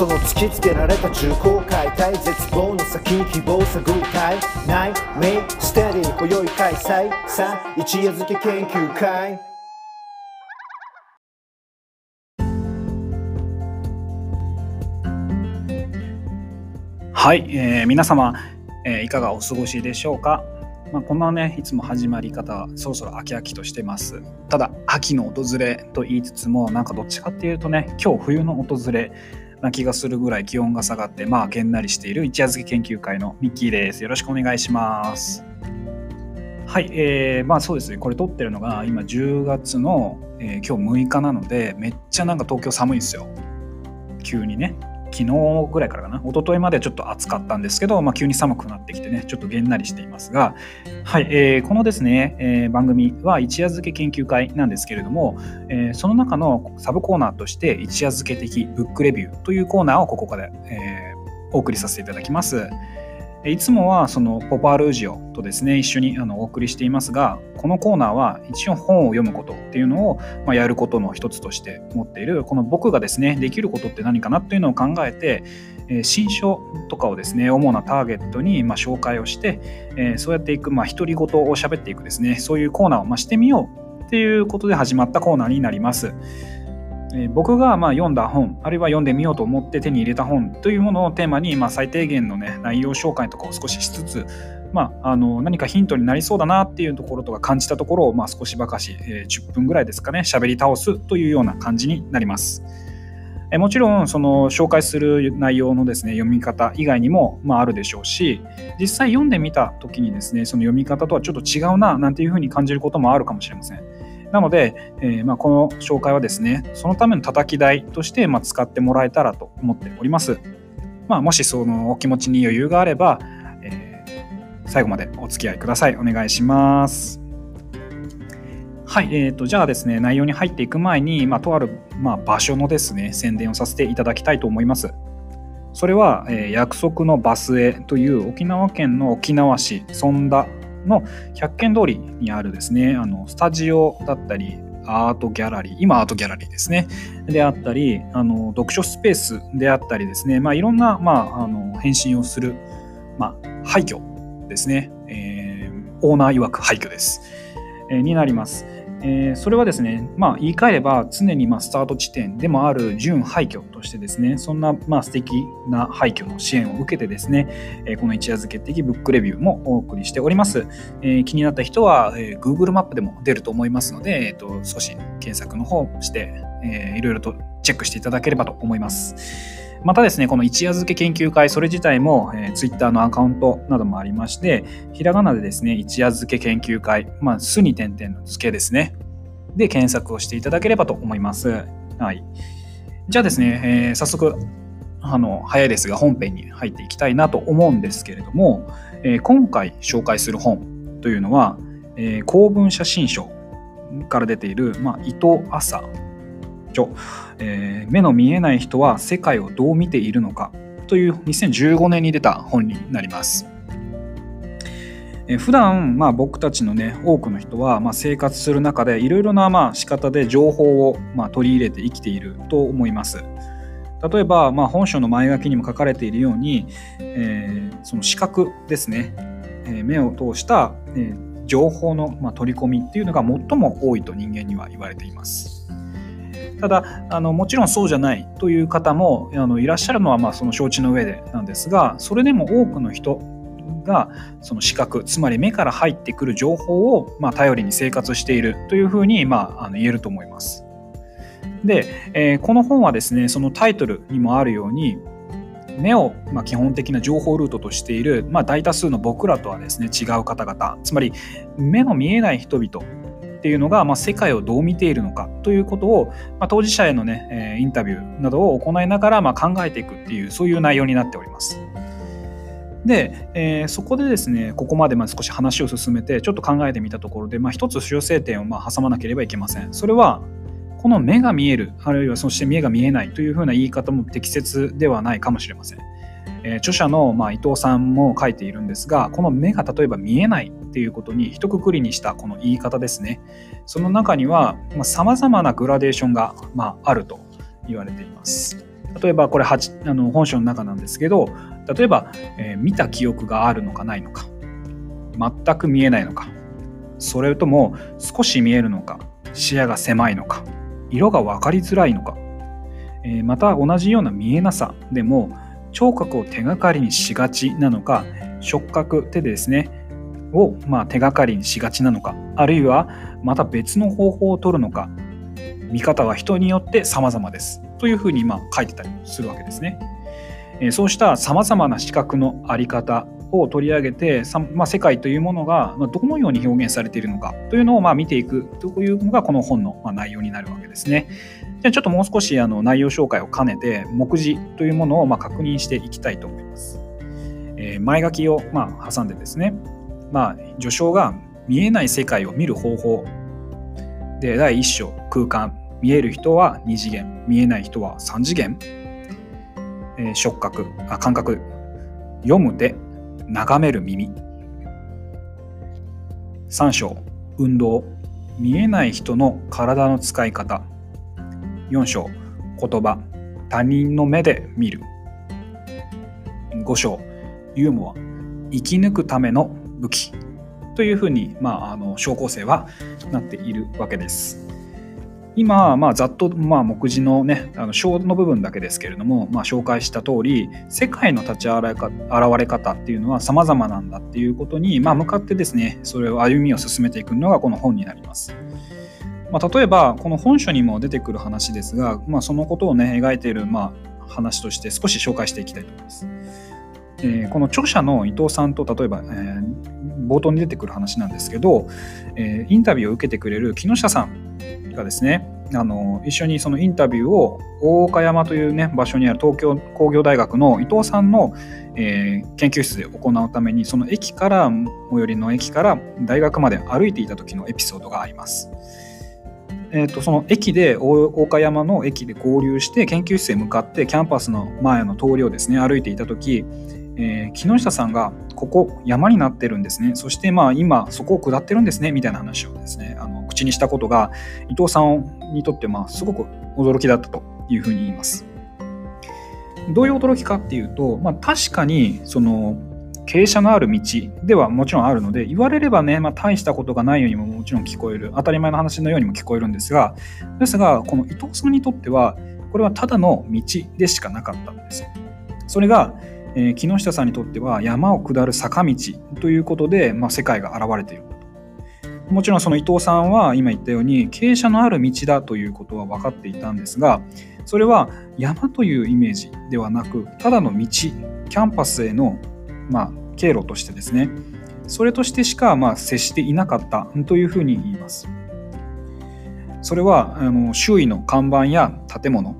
その突きつけられた重厚解体絶望の先希望探るたいないメイステディ今宵開催。さあ一夜漬け研究会。はい、えー、皆様、えー、いかがお過ごしでしょうか、まあ、こんなねいつも始まり方そろそろ秋秋としてます。ただ秋の訪れと言いつつもなんかどっちかっていうとね今日冬の訪れ。な気がするぐらい気温が下がってまあげんなりしている一夜漬け研究会のミッキーです。よろしくお願いします。はい、えー、まあそうですね。これ撮ってるのが今10月の、えー、今日6日なのでめっちゃなんか東京寒いんですよ。急にね。昨日ぐらいからかな、一昨日までちょっと暑かったんですけど、まあ、急に寒くなってきてね、ちょっとげんなりしていますが、はい、えー、このですね、えー、番組は一夜漬け研究会なんですけれども、えー、その中のサブコーナーとして、一夜漬け的ブックレビューというコーナーをここから、えー、お送りさせていただきます。いつもはそのポパールージオとですね一緒にあのお送りしていますがこのコーナーは一応本を読むことっていうのを、まあ、やることの一つとして持っているこの僕がですねできることって何かなっていうのを考えて、え新書とかをですね主なターゲットにまあ紹介をして、えそうやっていくまあ独り言を喋っていくですねそういうコーナーをまあしてみようっていうことで始まったコーナーになります。え僕がま読んだ本あるいは読んでみようと思って手に入れた本というものをテーマに、まあ、最低限の、ね、内容紹介とかを少ししつつ、まあ、あの何かヒントになりそうだなっていうところとか感じたところを、ま、少しばかし、えー、10分ぐらいですかね喋り倒すというような感じになります。えもちろんその紹介する内容のですね読み方以外にも、まあ、あるでしょうし実際読んでみた時にですねその読み方とはちょっと違うななんていうふうに感じることもあるかもしれません。なので、えー、まあ、この紹介はですね、そのための叩き台として、ま使ってもらえたらと思っております。まあ、もしそのお気持ちに余裕があれば、えー、最後までお付き合いください。お願いします。はい、えーと、じゃあですね、内容に入っていく前に、まあ、とある、まあ、場所のですね、宣伝をさせていただきたいと思います。それは、えー、約束のバスへという沖縄県の沖縄市尊田の百軒通りにあるですね、あのスタジオだったり、アートギャラリー、今アートギャラリーですね、であったり、あの読書スペースであったりですね、まあ、いろんな、まあ、あの返信をする、まあ、廃墟ですね、えー、オーナー曰く廃墟です、になります。えー、それはですね、まあ、言い換えれば常にまあスタート地点でもある準廃墟としてですねそんなまあ素敵な廃墟の支援を受けてですね、えー、この一夜漬け的ブックレビューもお送りしております、えー、気になった人は、えー、Google マップでも出ると思いますので、えーと、少し検索の方して、えー、いろいろとチェックしていただければと思いますまたですね、この一夜漬け研究会、それ自体も、えー、Twitter のアカウントなどもありまして、ひらがなでですね、一夜漬け研究会、まあ、すに点々の漬けですね。で、検索をしていただければと思います。はい。じゃあですね、えー、早速、あの、早いですが本編に入っていきたいなと思うんですけれども、えー、今回紹介する本というのは、えー、公文写真書から出ている、まあ、伊藤麻著、えー、目の見えない人は世界をどう見ているのか？という2015年に出た本になります。え普段まあ僕たちのね多くの人はまあ生活する中でいろいろなまあ仕方で情報をまあ取り入れて生きていると思います。例えば、まあ、本書の前書きにも書かれているように、えー、その視覚ですね、え、目を通した、え、情報の、まあ、取り込みっていうのが最も多いと人間には言われています。ただあのもちろんそうじゃないという方もあのいらっしゃるのはまあその承知の上でなんですがそれでも多くの人がその視覚つまり目から入ってくる情報をまあ頼りに生活しているというふうにまああの言えると思います。で、えー、この本はですねそのタイトルにもあるように目をまあ基本的な情報ルートとしている、まあ、大多数の僕らとはですね違う方々つまり目の見えない人々っていうのが、まあ、世界をどう見ているのかということを、まあ、当事者へのね、えインタビューなどを行いながら、まあ、考えていくっていうそういう内容になっております。で、えー、そこでですねここまでま少し話を進めてちょっと考えてみたところで、まあ、一つ修正点をま挟まなければいけません。それはこの目が見えるあるいはそして目が見えないというふうな言い方も適切ではないかもしれません。えー、著者の、まあ、伊藤さんも書いているんですがこの目が例えば見えないっていうことに一括りにしたこの言い方ですねその中にはさまざ、まなグラデーションが、まあ、あると言われています。例えばこれあの本書の中なんですけど例えば、えー、見た記憶があるのかないのか全く見えないのかそれとも少し見えるのか視野が狭いのか色が分かりづらいのか、えー、また同じような見えなさでも聴覚を手がかりにしがちなのか触覚手でですねをまあ手がかりにしがちなのかあるいはまた別の方法を取るのか見方は人によって様々ですというふうにまあ書いてたりするわけですね。そうした様々な視覚のあり方を取り上げて、まあ、世界というものがどのように表現されているのかというのをまあ見ていくというのがこの本の内容になるわけですね。じゃあちょっともう少しあの内容紹介を兼ねて目次というものをま確認していきたいと思います。えー、前書きをま挟んでですね、まあ、序章が見えない世界を見る方法。で第1章空間。見える人は2次元。見えない人は3次元、えー、触覚。あ感覚。読む手眺める耳。3章運動。見えない人の体の使い方。4章言葉他人の目で見る5章ユーモア生き抜くための武器というふうに、まあ、あの小構成はなっているわけです。今、まあ、ざっと、まあ、目次のね、あの章の部分だけですけれども、まあ、紹介した通り、世界の立ち現れ方っていうのは様々なんだっていうことに、まあ、向かってですね、それを歩みを進めていくのがこの本になります。まあ、例えば、この本書にも出てくる話ですが、まあ、そのことをね、描いている、まあ、話として少し紹介していきたいと思います。えー、この著者の伊藤さんと例えば、えー、冒頭に出てくる話なんですけど、えー、インタビューを受けてくれる木下さんがですねあの一緒にそのインタビューを大岡山という、ね、場所にある東京工業大学の伊藤さんの、えー、研究室で行うためにその駅から最寄りの駅から大学まで歩いていた時のエピソードがあります。えーと、その駅で大岡山の駅で合流して研究室へ向かってキャンパスの前の通りをですね歩いていた時えー、木下さんがここ山になってるんですねそしてまあ今そこを下ってるんですねみたいな話をですねあの口にしたことが伊藤さんにとってまあすごく驚きだったというふうに言います。どういう驚きかっていうと、まあ、確かにその傾斜のある道ではもちろんあるので言われればね、まあ、大したことがないようにももちろん聞こえる当たり前の話のようにも聞こえるんですがですがこの伊藤さんにとってはこれはただの道でしかなかったんですよ。それがえー、木下さんにとっては山を下る坂道ということで、まあ、世界が現れているもちろんその伊藤さんは今言ったように傾斜のある道だということは分かっていたんですがそれは山というイメージではなくただの道キャンパスへの、まあ、経路としてですねそれとしてしかまあ接していなかったというふうに言います。それはあの周囲の看板や建物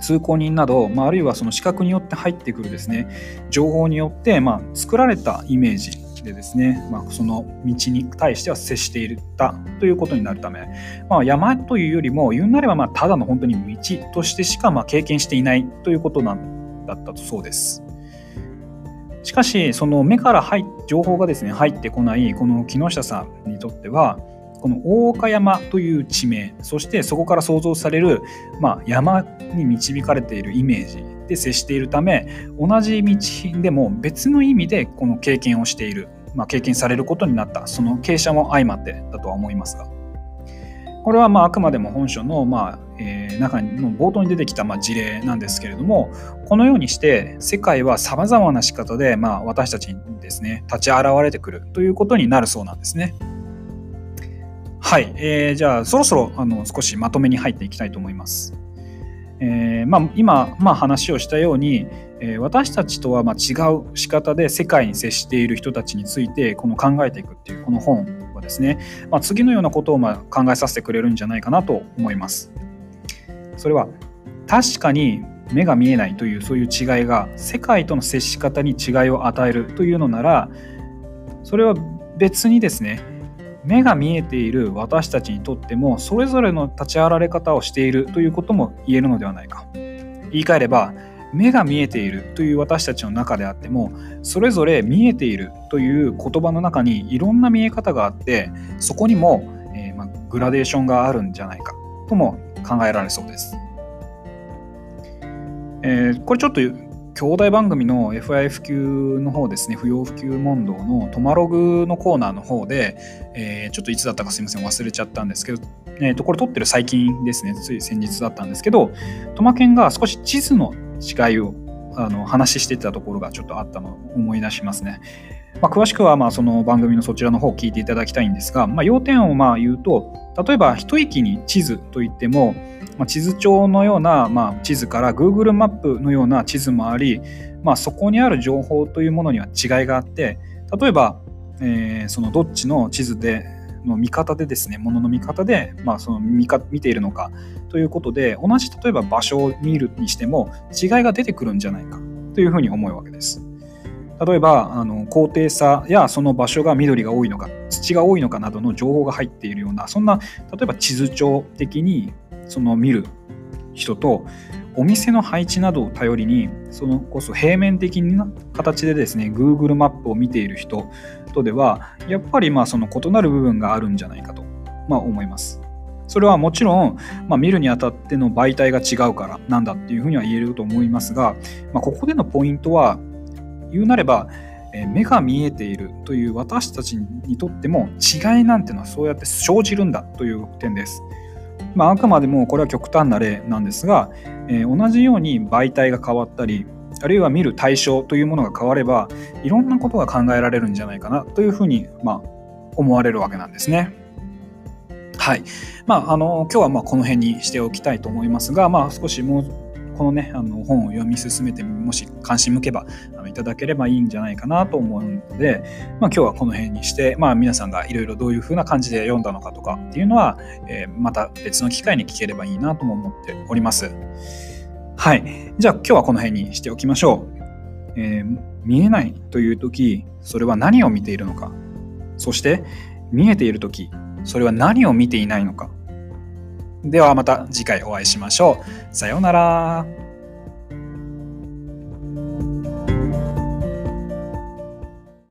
通行人など、まあ、あるいはその視覚によって入ってくるですね情報によって、まあ、作られたイメージでですね、まあ、その道に対しては接していたということになるため、まあ、山というよりも言うなればまあただの本当に道としてしかまあ経験していないということなんだったとそうです。しかしその目から入情報がですね入ってこないこの木下さんにとってはこの大岡山という地名そしてそこから想像される、まあ、山に導かれているイメージで接しているため同じ道でも別の意味でこの経験をしている、まあ、経験されることになったその傾斜も相まってだとは思いますが。これはまああくまでも本書のまあ、え、中の冒頭に出てきたまあ事例なんですけれどもこのようにして世界はさまざまな仕方でまあ私たちにですね立ち現れてくるということになるそうなんですね。はい、えー、じゃあそろそろあの少しまとめに入っていきたいと思います。えーまあ、今、まあ、話をしたように、えー、私たちとはまあ違う仕方で世界に接している人たちについてこの考えていくっていうこの本ですね、まあ、次のようなことをま考えさせてくれるんじゃないかなと思います。それは確かに目が見えないというそういう違いが世界との接し方に違いを与えるというのならそれは別にですね目が見えている私たちにとってもそれぞれの立ち上がれ方をしているということも言えるのではないか言い換えれば目が見えているという私たちの中であってもそれぞれ見えているという言葉の中にいろんな見え方があってそこにも、えー、まグラデーションがあるんじゃないかとも考えられそうです。えー、これちょっと兄弟番組の FIF 級の方ですね、不要不急問答のトマログのコーナーの方で、えー、ちょっといつだったかすいません、忘れちゃったんですけど、えー、とこれ撮ってる最近ですね、つい先日だったんですけど、トマケンが少し地図の違いをあの話してたところがちょっとあったのを思い出しますね。まあ、詳しくはまあその番組のそちらの方を聞いていただきたいんですが、まあ、要点をまあ言うと、例えば一息に地図といっても、まあ、地図帳のような、まあ、地図から Google マップのような地図もあり、まあ、そこにある情報というものには違いがあって例えば、えー、そのどっちの地図での見方でですねものの見方で、まあ、その見か見ているのかということで同じ例えば場所を見るにしても違いが出てくるんじゃないかというふうに思うわけです。例えばあの高低差やその場所が緑が多いのか土が多いのかなどの情報が入っているようなそんな例えば地図帳的にその見る人とお店の配置などを頼りにそのこそ平面的な形でですね Google マップを見ている人とではやっぱりまあその異なる部分があるんじゃないかと、まあ、思います。それはもちろん、まあ、見るにあたっての媒体が違うからなんだっていうふうには言えると思いますが、まあ、ここでのポイントは言うなれば目が見えているという私たちにとっても違いなんてのはそうやって生じるんだという点です。まあ、あくまでもこれは極端な例なんですが、えー、同じように媒体が変わったりあるいは見る対象というものが変わればいろんなことが考えられるんじゃないかなというふうに、まあ、思われるわけなんですね。はい。まあ、あの、今日はまあこの辺にしておきたいと思いますが、まあ少しもうこのね、あの本を読み進めて、もし関心向けばあのいただければいいんじゃないかなと思うので、まあ、今日はこの辺にして、まあ、皆さんがいろいろどういうふうな感じで読んだのかとかっていうのは、えー、また別の機会に聞ければいいなとも思っております。はい。じゃあ今日はこの辺にしておきましょう。えー、見えないという時、それは何を見ているのか。そして見えている時、それは何を見ていないのか。ではまた次回お会いしましょう。さようなら。